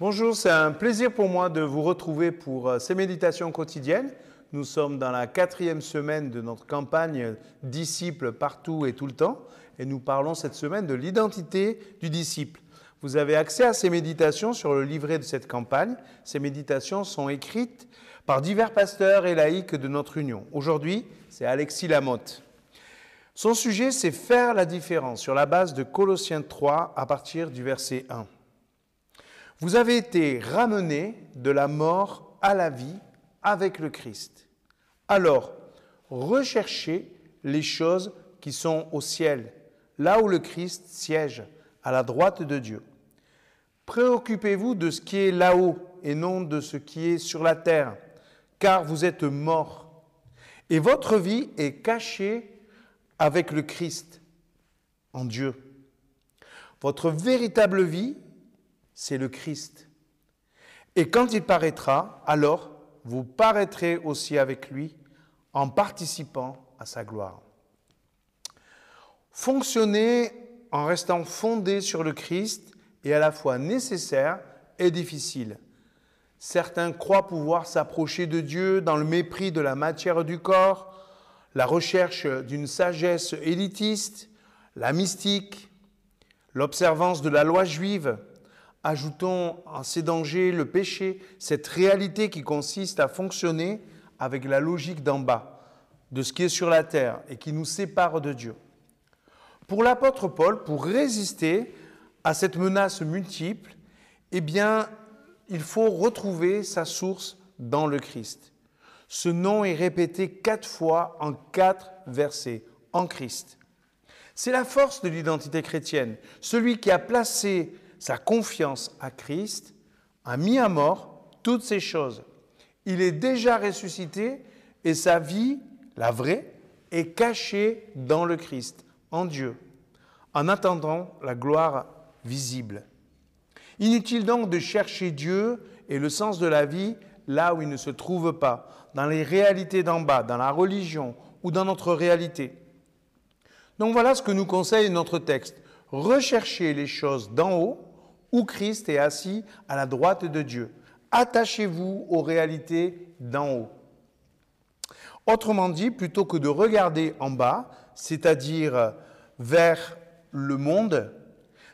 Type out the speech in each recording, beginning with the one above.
Bonjour, c'est un plaisir pour moi de vous retrouver pour euh, ces méditations quotidiennes. Nous sommes dans la quatrième semaine de notre campagne Disciples partout et tout le temps et nous parlons cette semaine de l'identité du disciple. Vous avez accès à ces méditations sur le livret de cette campagne. Ces méditations sont écrites par divers pasteurs et laïcs de notre union. Aujourd'hui, c'est Alexis Lamotte. Son sujet, c'est faire la différence sur la base de Colossiens 3 à partir du verset 1. Vous avez été ramenés de la mort à la vie avec le Christ. Alors, recherchez les choses qui sont au ciel, là où le Christ siège, à la droite de Dieu. Préoccupez-vous de ce qui est là-haut et non de ce qui est sur la terre, car vous êtes morts. Et votre vie est cachée avec le Christ en Dieu. Votre véritable vie, c'est le Christ. Et quand il paraîtra, alors vous paraîtrez aussi avec lui en participant à sa gloire. Fonctionner en restant fondé sur le Christ est à la fois nécessaire et difficile. Certains croient pouvoir s'approcher de Dieu dans le mépris de la matière du corps, la recherche d'une sagesse élitiste, la mystique, l'observance de la loi juive, ajoutons à ces dangers le péché, cette réalité qui consiste à fonctionner avec la logique d'en bas, de ce qui est sur la terre et qui nous sépare de Dieu. Pour l'apôtre Paul, pour résister à cette menace multiple, eh bien, il faut retrouver sa source dans le Christ. Ce nom est répété quatre fois en quatre versets, en Christ. C'est la force de l'identité chrétienne. Celui qui a placé sa confiance à Christ a mis à mort toutes ces choses. Il est déjà ressuscité et sa vie, la vraie, est cachée dans le Christ, en Dieu, en attendant la gloire visible. Inutile donc de chercher Dieu et le sens de la vie là où il ne se trouve pas, dans les réalités d'en bas, dans la religion ou dans notre réalité. Donc voilà ce que nous conseille notre texte. Recherchez les choses d'en haut, où Christ est assis à la droite de Dieu. Attachez-vous aux réalités d'en haut. Autrement dit, plutôt que de regarder en bas, c'est-à-dire vers le monde,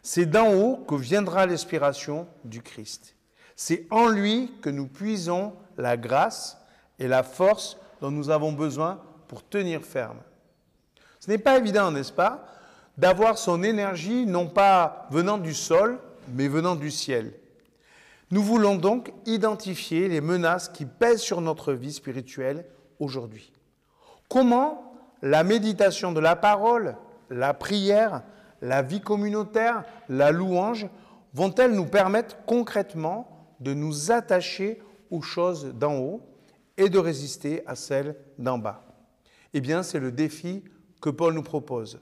c'est d'en haut que viendra l'inspiration du Christ. C'est en lui que nous puisons la grâce et la force dont nous avons besoin pour tenir ferme. Ce n'est pas évident, n'est-ce pas, d'avoir son énergie non pas venant du sol, mais venant du ciel. Nous voulons donc identifier les menaces qui pèsent sur notre vie spirituelle aujourd'hui. Comment la méditation de la parole, la prière, la vie communautaire, la louange vont-elles nous permettre concrètement de nous attacher aux choses d'en haut et de résister à celles d'en bas? Eh bien, c'est le défi que Paul nous propose.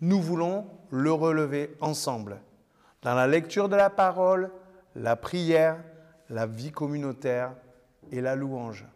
Nous voulons le relever ensemble, dans la lecture de la parole, la prière, la vie communautaire et la louange.